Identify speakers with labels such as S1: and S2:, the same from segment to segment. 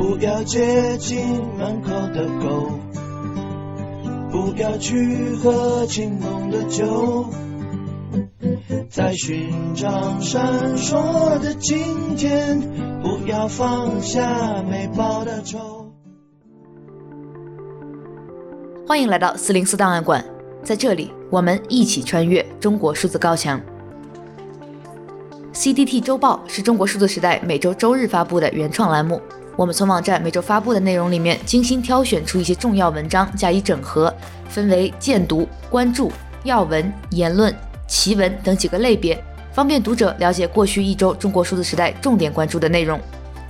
S1: 不要接近门口的狗，不要去喝清浓的酒，在寻找闪烁的今天，不要放下没报的仇。
S2: 欢迎来到四零四档案馆，在这里我们一起穿越中国数字高墙。CDT 周报是中国数字时代每周周日发布的原创栏目。我们从网站每周发布的内容里面精心挑选出一些重要文章加以整合，分为荐读、关注、要闻、言论、奇闻等几个类别，方便读者了解过去一周中国数字时代重点关注的内容。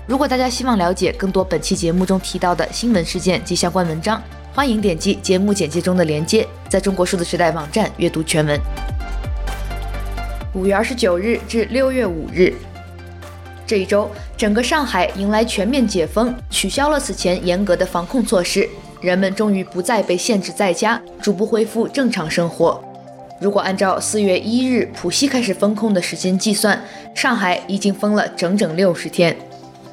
S2: 如果大家希望了解更多本期节目中提到的新闻事件及相关文章，欢迎点击节目简介中的链接，在中国数字时代网站阅读全文。五月二十九日至六月五日。这一周，整个上海迎来全面解封，取消了此前严格的防控措施，人们终于不再被限制在家，逐步恢复正常生活。如果按照四月一日浦西开始封控的时间计算，上海已经封了整整六十天。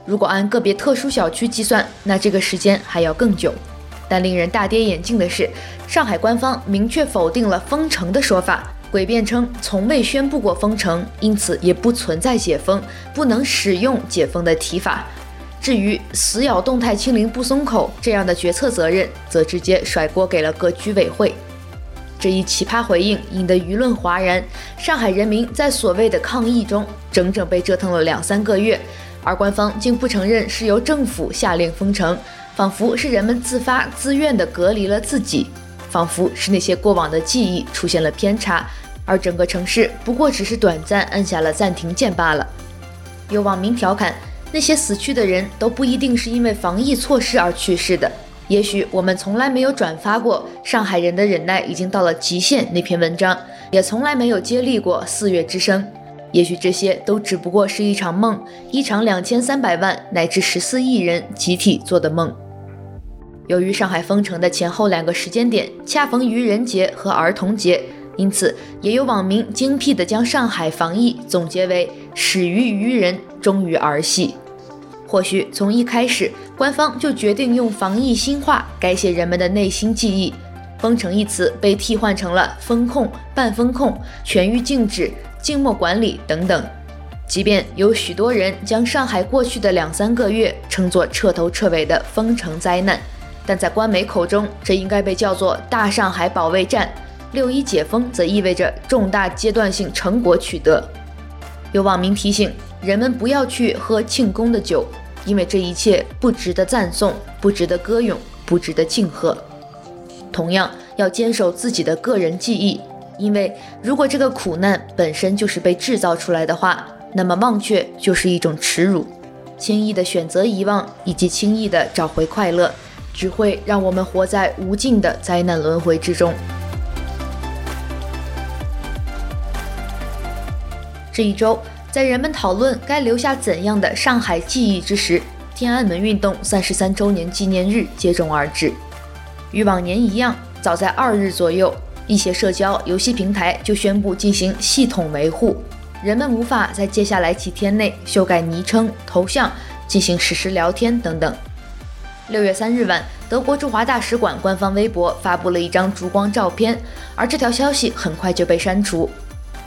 S2: 如果按个别特殊小区计算，那这个时间还要更久。但令人大跌眼镜的是，上海官方明确否定了封城的说法。诡辩称从未宣布过封城，因此也不存在解封，不能使用解封的提法。至于死咬动态清零不松口这样的决策责任，则直接甩锅给了各居委会。这一奇葩回应引得舆论哗然，上海人民在所谓的抗议中整整被折腾了两三个月，而官方竟不承认是由政府下令封城，仿佛是人们自发自愿地隔离了自己。仿佛是那些过往的记忆出现了偏差，而整个城市不过只是短暂按下了暂停键罢了。有网民调侃，那些死去的人都不一定是因为防疫措施而去世的。也许我们从来没有转发过《上海人的忍耐已经到了极限》那篇文章，也从来没有接力过四月之声。也许这些都只不过是一场梦，一场两千三百万乃至十四亿人集体做的梦。由于上海封城的前后两个时间点恰逢愚人节和儿童节，因此也有网民精辟地将上海防疫总结为“始于愚人，终于儿戏”。或许从一开始，官方就决定用防疫新话改写人们的内心记忆，“封城”一词被替换成了“封控”、“半封控”、“全域禁止”、“静默管理”等等。即便有许多人将上海过去的两三个月称作彻头彻尾的封城灾难。但在官媒口中，这应该被叫做“大上海保卫战”。六一解封则意味着重大阶段性成果取得。有网民提醒人们不要去喝庆功的酒，因为这一切不值得赞颂，不值得歌咏，不值得庆贺。同样，要坚守自己的个人记忆，因为如果这个苦难本身就是被制造出来的话，那么忘却就是一种耻辱。轻易的选择遗忘，以及轻易的找回快乐。只会让我们活在无尽的灾难轮回之中。这一周，在人们讨论该留下怎样的上海记忆之时，天安门运动三十三周年纪念日接踵而至。与往年一样，早在二日左右，一些社交游戏平台就宣布进行系统维护，人们无法在接下来几天内修改昵称、头像、进行实时聊天等等。六月三日晚，德国驻华大使馆官方微博发布了一张烛光照片，而这条消息很快就被删除。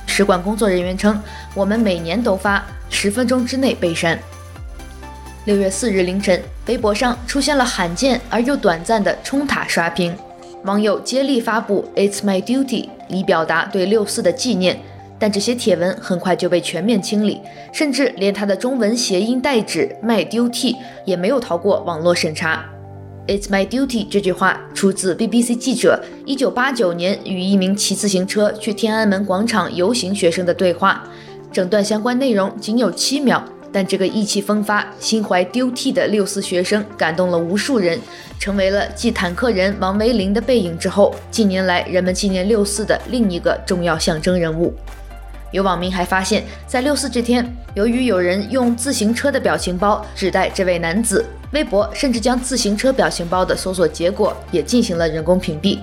S2: 使馆工作人员称：“我们每年都发，十分钟之内被删。”六月四日凌晨，微博上出现了罕见而又短暂的冲塔刷屏，网友接力发布 “It's my duty” 以表达对六四的纪念。但这些帖文很快就被全面清理，甚至连他的中文谐音代指 “my duty” 也没有逃过网络审查。“It's my duty” 这句话出自 BBC 记者1989年与一名骑自行车去天安门广场游行学生的对话，整段相关内容仅有七秒，但这个意气风发、心怀丢替的六四学生感动了无数人，成为了继坦克人王维林的背影之后，近年来人们纪念六四的另一个重要象征人物。有网民还发现，在六四这天，由于有人用自行车的表情包指代这位男子，微博甚至将自行车表情包的搜索结果也进行了人工屏蔽。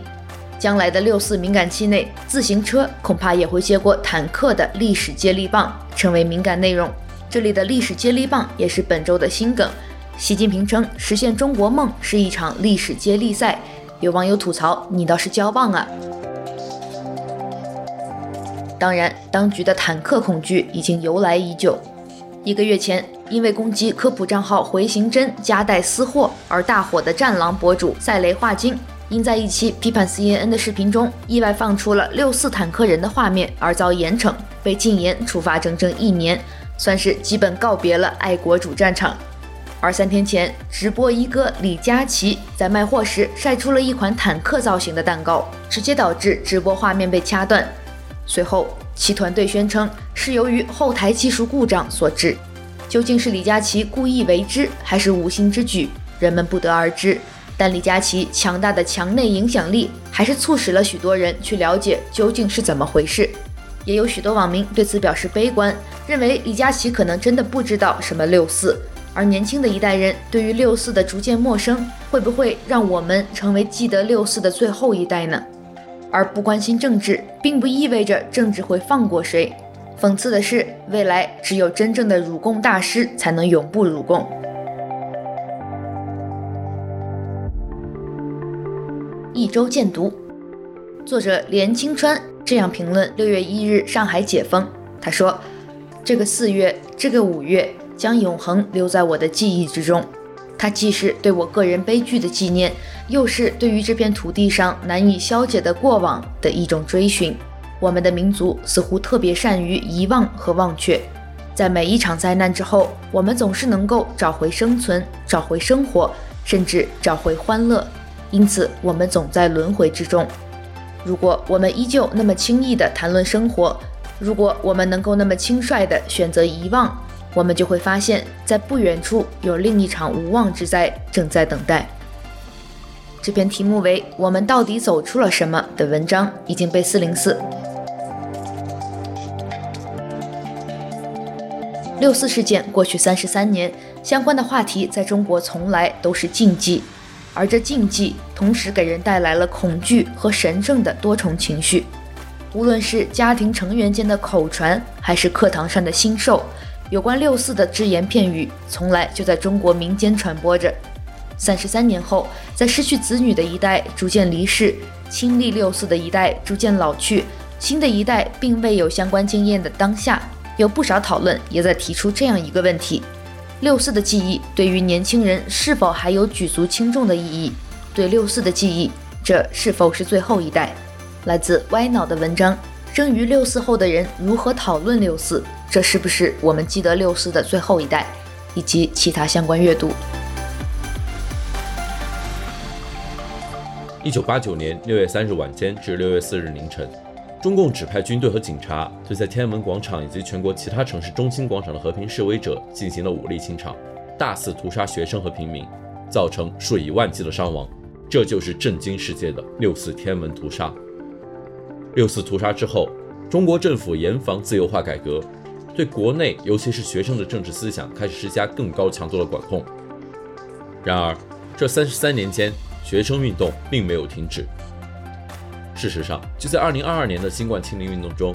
S2: 将来的六四敏感期内，自行车恐怕也会接过坦克的历史接力棒，成为敏感内容。这里的历史接力棒也是本周的新梗。习近平称实现中国梦是一场历史接力赛，有网友吐槽：“你倒是交棒啊！”当然，当局的坦克恐惧已经由来已久。一个月前，因为攻击科普账号“回形针”夹带私货而大火的“战狼”博主赛雷画经，因在一期批判 CNN 的视频中意外放出了六四坦克人的画面而遭严惩，被禁言处罚整整一年，算是基本告别了爱国主战场。而三天前，直播一哥李佳琦在卖货时晒出了一款坦克造型的蛋糕，直接导致直播画面被掐断。随后，其团队宣称是由于后台技术故障所致。究竟是李佳琦故意为之，还是无心之举，人们不得而知。但李佳琦强大的墙内影响力，还是促使了许多人去了解究竟是怎么回事。也有许多网民对此表示悲观，认为李佳琦可能真的不知道什么六四。而年轻的一代人对于六四的逐渐陌生，会不会让我们成为记得六四的最后一代呢？而不关心政治，并不意味着政治会放过谁。讽刺的是，未来只有真正的辱共大师才能永不辱共。一周见读，作者连清川这样评论六月一日上海解封。他说：“这个四月，这个五月，将永恒留在我的记忆之中。”它既是对我个人悲剧的纪念，又是对于这片土地上难以消解的过往的一种追寻。我们的民族似乎特别善于遗忘和忘却，在每一场灾难之后，我们总是能够找回生存，找回生活，甚至找回欢乐。因此，我们总在轮回之中。如果我们依旧那么轻易地谈论生活，如果我们能够那么轻率地选择遗忘，我们就会发现，在不远处有另一场无妄之灾正在等待。这篇题目为“我们到底走出了什么”的文章已经被四零四。六四事件过去三十三年，相关的话题在中国从来都是禁忌，而这禁忌同时给人带来了恐惧和神圣的多重情绪。无论是家庭成员间的口传，还是课堂上的心授。有关六四的只言片语，从来就在中国民间传播着。三十三年后，在失去子女的一代逐渐离世，亲历六四的一代逐渐老去，新的一代并未有相关经验的当下，有不少讨论也在提出这样一个问题：六四的记忆对于年轻人是否还有举足轻重的意义？对六四的记忆，这是否是最后一代？来自歪脑的文章。生于六四后的人如何讨论六四？这是不是我们记得六四的最后一代？以及其他相关阅读。
S3: 一九八九年六月三日晚间至六月四日凌晨，中共指派军队和警察对在天安门广场以及全国其他城市中心广场的和平示威者进行了武力清场，大肆屠杀学生和平民，造成数以万计的伤亡。这就是震惊世界的六四天安门屠杀。六四屠杀之后，中国政府严防自由化改革，对国内尤其是学生的政治思想开始施加更高强度的管控。然而，这三十三年间，学生运动并没有停止。事实上，就在二零二二年的新冠清零运动中，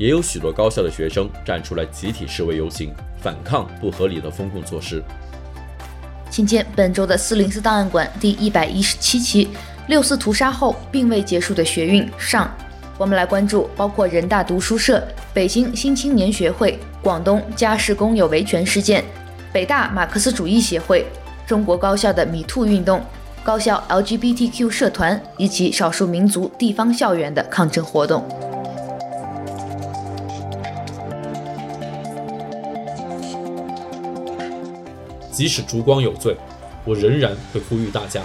S3: 也有许多高校的学生站出来集体示威游行，反抗不合理的封控措施。
S2: 请见本周的四零四档案馆第一百一十七期：六四屠杀后并未结束的学运上。我们来关注包括人大读书社、北京新青年学会、广东家事工友维权事件、北大马克思主义协会、中国高校的米兔运动、高校 LGBTQ 社团以及少数民族地方校园的抗争活动。
S4: 即使烛光有罪，我仍然会呼吁大家，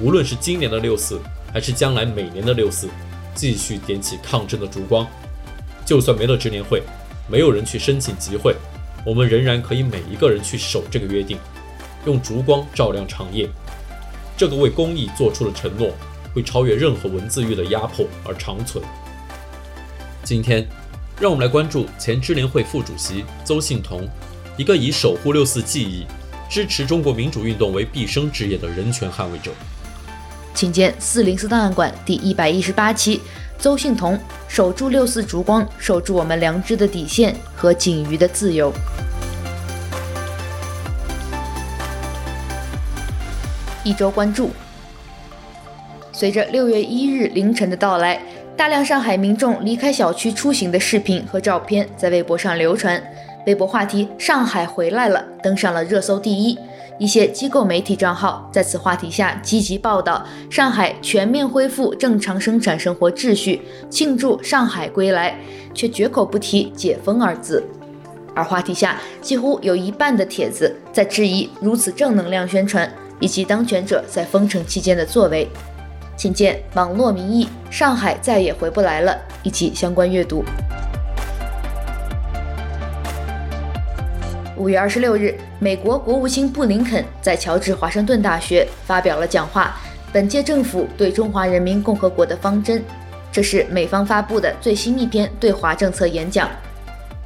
S4: 无论是今年的六四，还是将来每年的六四。继续点起抗争的烛光，就算没了执联会，没有人去申请集会，我们仍然可以每一个人去守这个约定，用烛光照亮长夜。这个为公益做出的承诺，会超越任何文字狱的压迫而长存。今天，让我们来关注前支联会副主席邹幸彤，一个以守护六四记忆、支持中国民主运动为毕生职业的人权捍卫者。
S2: 请见四零四档案馆第一百一十八期，邹幸彤守住六四烛光，守住我们良知的底线和仅余的自由。一周关注。随着六月一日凌晨的到来，大量上海民众离开小区出行的视频和照片在微博上流传，微博话题“上海回来了”登上了热搜第一。一些机构媒体账号在此话题下积极报道上海全面恢复正常生产生活秩序，庆祝上海归来，却绝口不提解封二字。而话题下几乎有一半的帖子在质疑如此正能量宣传以及当权者在封城期间的作为。请见网络民意：上海再也回不来了，以及相关阅读。五月二十六日，美国国务卿布林肯在乔治华盛顿大学发表了讲话，本届政府对中华人民共和国的方针。这是美方发布的最新一篇对华政策演讲。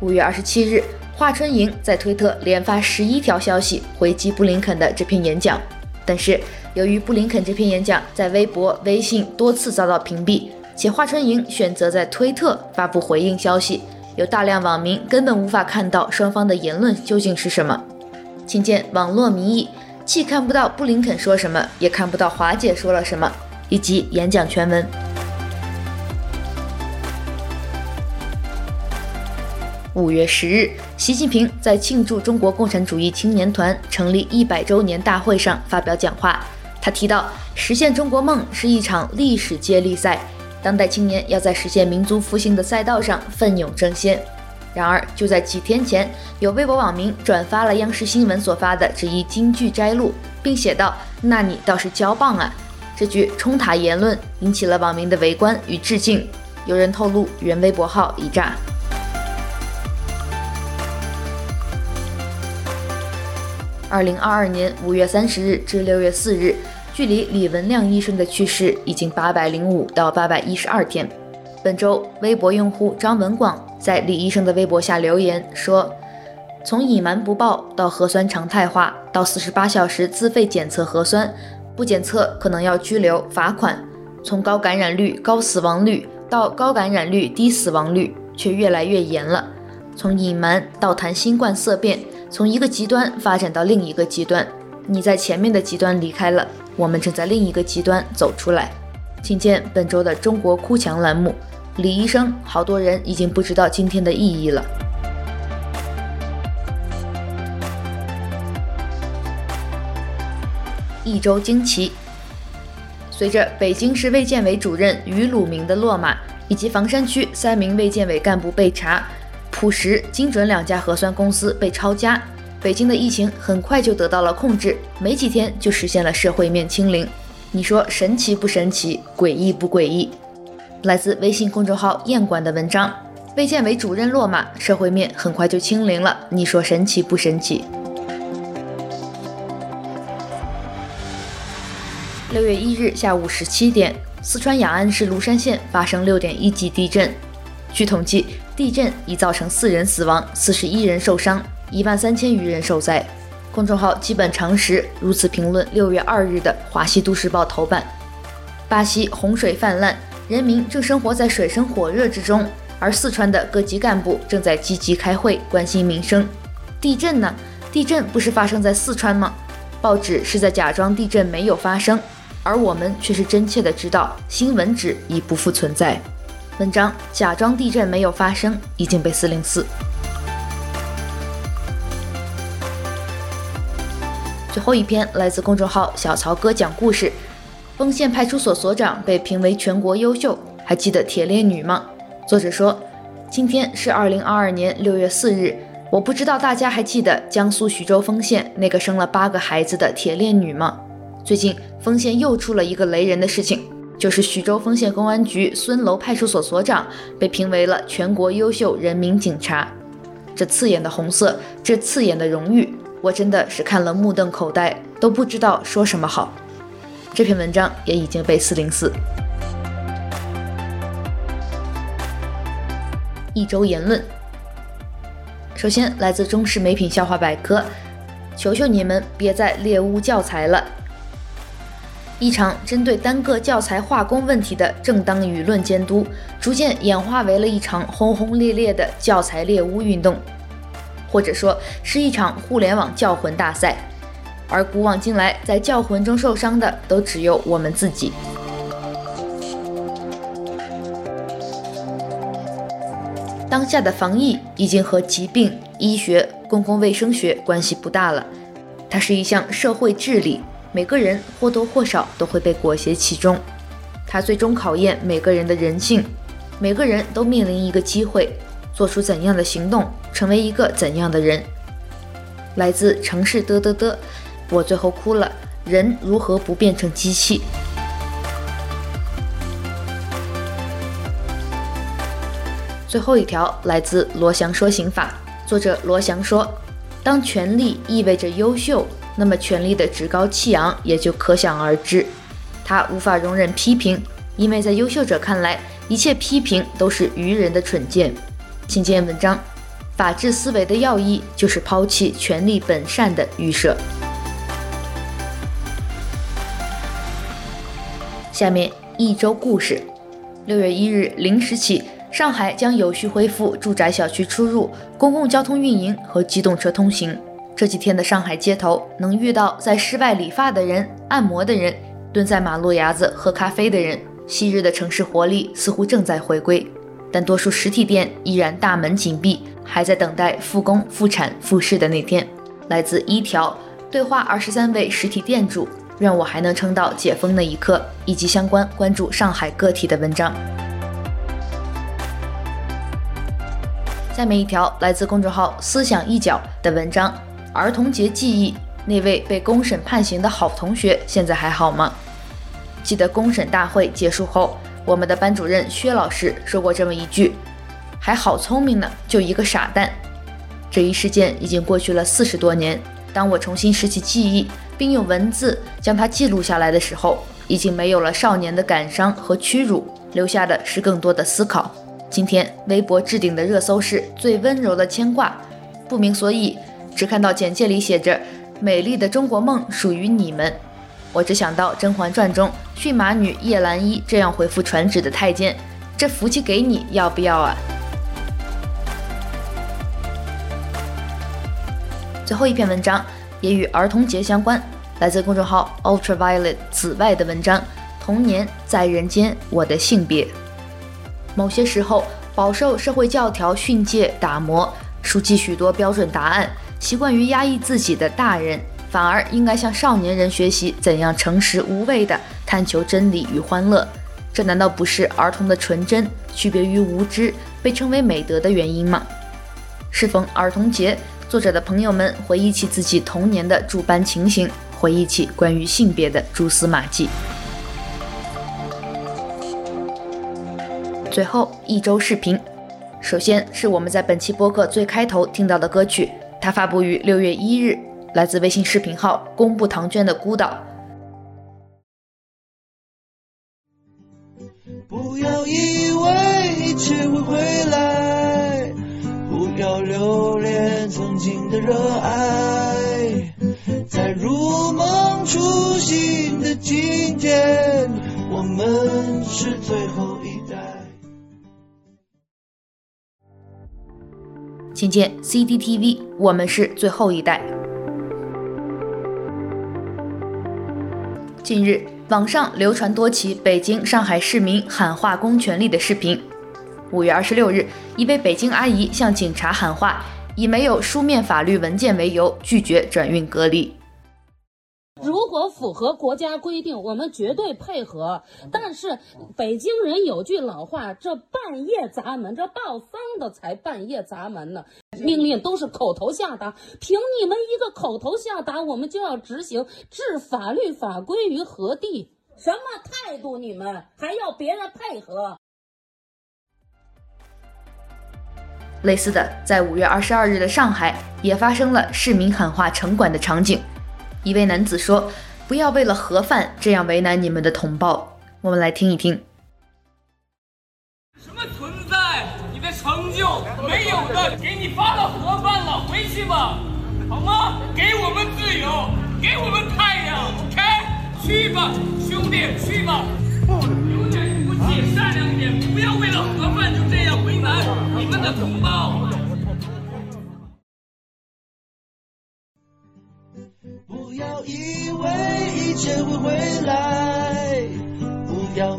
S2: 五月二十七日，华春莹在推特连发十一条消息回击布林肯的这篇演讲，但是由于布林肯这篇演讲在微博、微信多次遭到屏蔽，且华春莹选择在推特发布回应消息。有大量网民根本无法看到双方的言论究竟是什么，请见网络民意，既看不到布林肯说什么，也看不到华姐说了什么，以及演讲全文。五月十日，习近平在庆祝中国共产主义青年团成立一百周年大会上发表讲话，他提到，实现中国梦是一场历史接力赛。当代青年要在实现民族复兴的赛道上奋勇争先。然而，就在几天前，有微博网民转发了央视新闻所发的这一京剧摘录，并写道：“那你倒是交棒啊！”这句冲塔言论引起了网民的围观与致敬。有人透露，原微博号已炸。二零二二年五月三十日至六月四日。距离李文亮医生的去世已经八百零五到八百一十二天。本周，微博用户张文广在李医生的微博下留言说：“从隐瞒不报到核酸常态化，到四十八小时自费检测核酸，不检测可能要拘留罚款。从高感染率、高死亡率到高感染率、低死亡率，却越来越严了。从隐瞒到谈新冠色变，从一个极端发展到另一个极端。你在前面的极端离开了。”我们正在另一个极端走出来，请见本周的中国哭墙栏目。李医生，好多人已经不知道今天的意义了。一周惊奇，随着北京市卫健委主任于鲁明的落马，以及房山区三名卫健委干部被查，普实、精准两家核酸公司被抄家。北京的疫情很快就得到了控制，没几天就实现了社会面清零。你说神奇不神奇？诡异不诡异？来自微信公众号“燕馆”的文章：卫健委主任落马，社会面很快就清零了。你说神奇不神奇？六月一日下午十七点，四川雅安市芦山县发生六点一级地震。据统计，地震已造成四人死亡，四十一人受伤。一万三千余人受灾。公众号基本常识如此评论六月二日的《华西都市报》头版：巴西洪水泛滥，人民正生活在水深火热之中，而四川的各级干部正在积极开会，关心民生。地震呢？地震不是发生在四川吗？报纸是在假装地震没有发生，而我们却是真切的知道新闻纸已不复存在。文章假装地震没有发生已经被四零四。最后一篇来自公众号小曹哥讲故事，丰县派出所所长被评为全国优秀，还记得铁链女吗？作者说，今天是二零二二年六月四日，我不知道大家还记得江苏徐州丰县那个生了八个孩子的铁链女吗？最近丰县又出了一个雷人的事情，就是徐州丰县公安局孙楼派出所所长被评为了全国优秀人民警察，这刺眼的红色，这刺眼的荣誉。我真的是看了目瞪口呆，都不知道说什么好。这篇文章也已经被四零四。一周言论，首先来自中视美品笑话百科，求求你们别再猎污教材了。一场针对单个教材化工问题的正当舆论监督，逐渐演化为了一场轰轰烈烈的教材猎污运动。或者说是一场互联网教魂大赛。而古往今来，在教魂中受伤的都只有我们自己。当下的防疫已经和疾病、医学、公共卫生学关系不大了，它是一项社会治理，每个人或多或少都会被裹挟其中。它最终考验每个人的人性，每个人都面临一个机会，做出怎样的行动，成为一个怎样的人。来自城市的的的。我最后哭了。人如何不变成机器？最后一条来自罗翔说刑法，作者罗翔说：当权力意味着优秀，那么权力的趾高气扬也就可想而知。他无法容忍批评，因为在优秀者看来，一切批评都是愚人的蠢见。请见文章。法治思维的要义就是抛弃权力本善的预设。下面一周故事：六月一日零时起，上海将有序恢复住宅小区出入、公共交通运营和机动车通行。这几天的上海街头，能遇到在室外理发的人、按摩的人、蹲在马路牙子喝咖啡的人。昔日的城市活力似乎正在回归，但多数实体店依然大门紧闭，还在等待复工、复产、复市的那天。来自一条对话二十三位实体店主。愿我还能撑到解封那一刻，以及相关关注上海个体的文章。下面一条来自公众号“思想一角”的文章：儿童节记忆，那位被公审判刑的好同学现在还好吗？记得公审大会结束后，我们的班主任薛老师说过这么一句：“还好聪明呢，就一个傻蛋。”这一事件已经过去了四十多年，当我重新拾起记忆。并用文字将它记录下来的时候，已经没有了少年的感伤和屈辱，留下的是更多的思考。今天微博置顶的热搜是最温柔的牵挂，不明所以，只看到简介里写着“美丽的中国梦属于你们”，我只想到《甄嬛传》中驯马女叶澜依这样回复传旨的太监：“这福气给你，要不要啊？”最后一篇文章。也与儿童节相关，来自公众号 Ultraviolet 紫外的文章《童年在人间，我的性别》。某些时候，饱受社会教条训诫打磨，熟记许多标准答案，习惯于压抑自己的大人，反而应该向少年人学习怎样诚实无畏地探求真理与欢乐。这难道不是儿童的纯真区别于无知被称为美德的原因吗？适逢儿童节。作者的朋友们回忆起自己童年的诸般情形，回忆起关于性别的蛛丝马迹。最后一周视频，首先是我们在本期播客最开头听到的歌曲，它发布于六月一日，来自微信视频号“公布唐娟的孤岛”。
S1: 不要以为一切会回来，留恋。曾经的热爱，在如梦初醒的今天，我们是最后一代。
S2: 请见 CCTV，我们是最后一代。近日，网上流传多起北京、上海市民喊话公权力的视频。五月二十六日，一位北京阿姨向警察喊话。以没有书面法律文件为由，拒绝转运隔离。
S5: 如果符合国家规定，我们绝对配合。但是北京人有句老话：“这半夜砸门，这报丧的才半夜砸门呢。”命令都是口头下达，凭你们一个口头下达，我们就要执行，置法律法规于何地？什么态度？你们还要别人配合？
S2: 类似的，在五月二十二日的上海也发生了市民喊话城管的场景。一位男子说：“不要为了盒饭这样为难你们的同胞。”我们来听一听。
S6: 什么存在？你的成就没有的，给你发了盒饭了，回去吧，好吗？给我们自由，给我们太阳，OK？去吧，兄弟，去吧。善良一点，不要为了盒饭就这样为难你们的同胞。
S1: 不要以为一切会回来。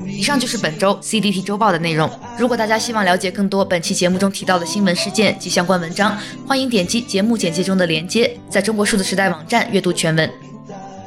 S2: 以上就是本周 CDT 周报的内容。如果大家希望了解更多本期节目中提到的新闻事件及相关文章，欢迎点击节目简介中的链接，在中国数字时代网站阅读全文。